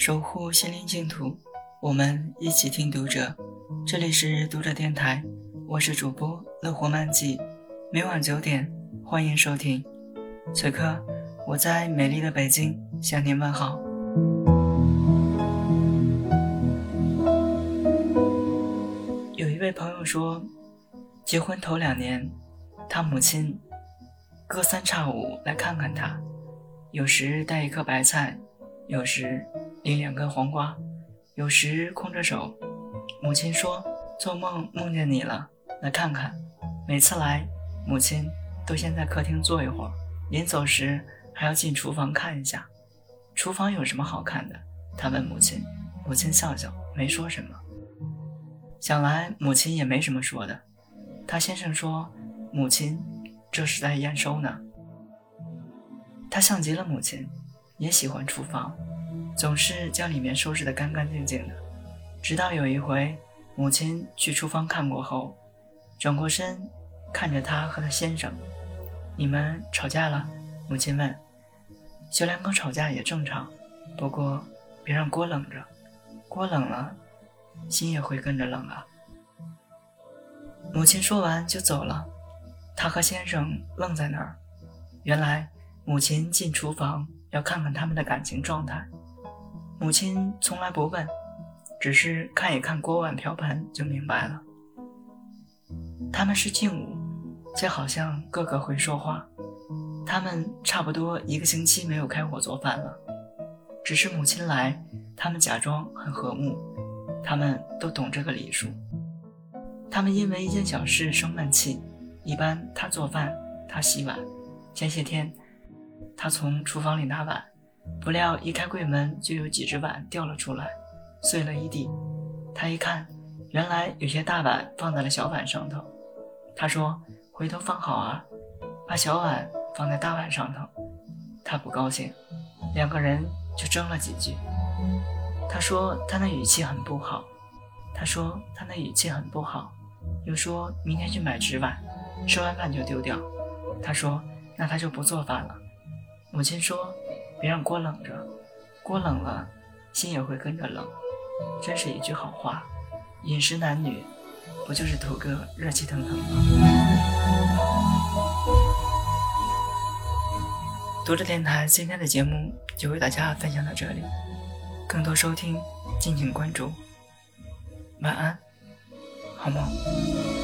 守护心灵净土，我们一起听读者。这里是读者电台，我是主播乐活漫记，每晚九点欢迎收听。此刻我在美丽的北京向您问好。有一位朋友说，结婚头两年，他母亲隔三差五来看看他，有时带一颗白菜，有时。拎两根黄瓜，有时空着手。母亲说：“做梦梦见你了，来看看。”每次来，母亲都先在客厅坐一会儿，临走时还要进厨房看一下。厨房有什么好看的？他问母亲。母亲笑笑，没说什么。想来母亲也没什么说的。他先生说：“母亲，这是在验收呢。”他像极了母亲，也喜欢厨房。总是将里面收拾得干干净净的，直到有一回，母亲去厨房看过后，转过身看着他和他先生：“你们吵架了？”母亲问。小两口吵架也正常，不过别让锅冷着，锅冷了，心也会跟着冷啊。母亲说完就走了，他和先生愣在那儿。原来母亲进厨房要看看他们的感情状态。母亲从来不问，只是看一看锅碗瓢盆就明白了。他们是静物，却好像个个会说话。他们差不多一个星期没有开火做饭了，只是母亲来，他们假装很和睦。他们都懂这个礼数。他们因为一件小事生闷气，一般他做饭，他洗碗。前些天，他从厨房里拿碗。不料一开柜门，就有几只碗掉了出来，碎了一地。他一看，原来有些大碗放在了小碗上头。他说：“回头放好啊，把小碗放在大碗上头。”他不高兴，两个人就争了几句。他说他那语气很不好，他说他那语气很不好，又说明天去买纸碗，吃完饭就丢掉。他说那他就不做饭了。母亲说。别让锅冷着，锅冷了，心也会跟着冷。真是一句好话。饮食男女，不就是图个热气腾腾吗？读者电台今天的节目就为大家分享到这里，更多收听敬请关注。晚安，好梦。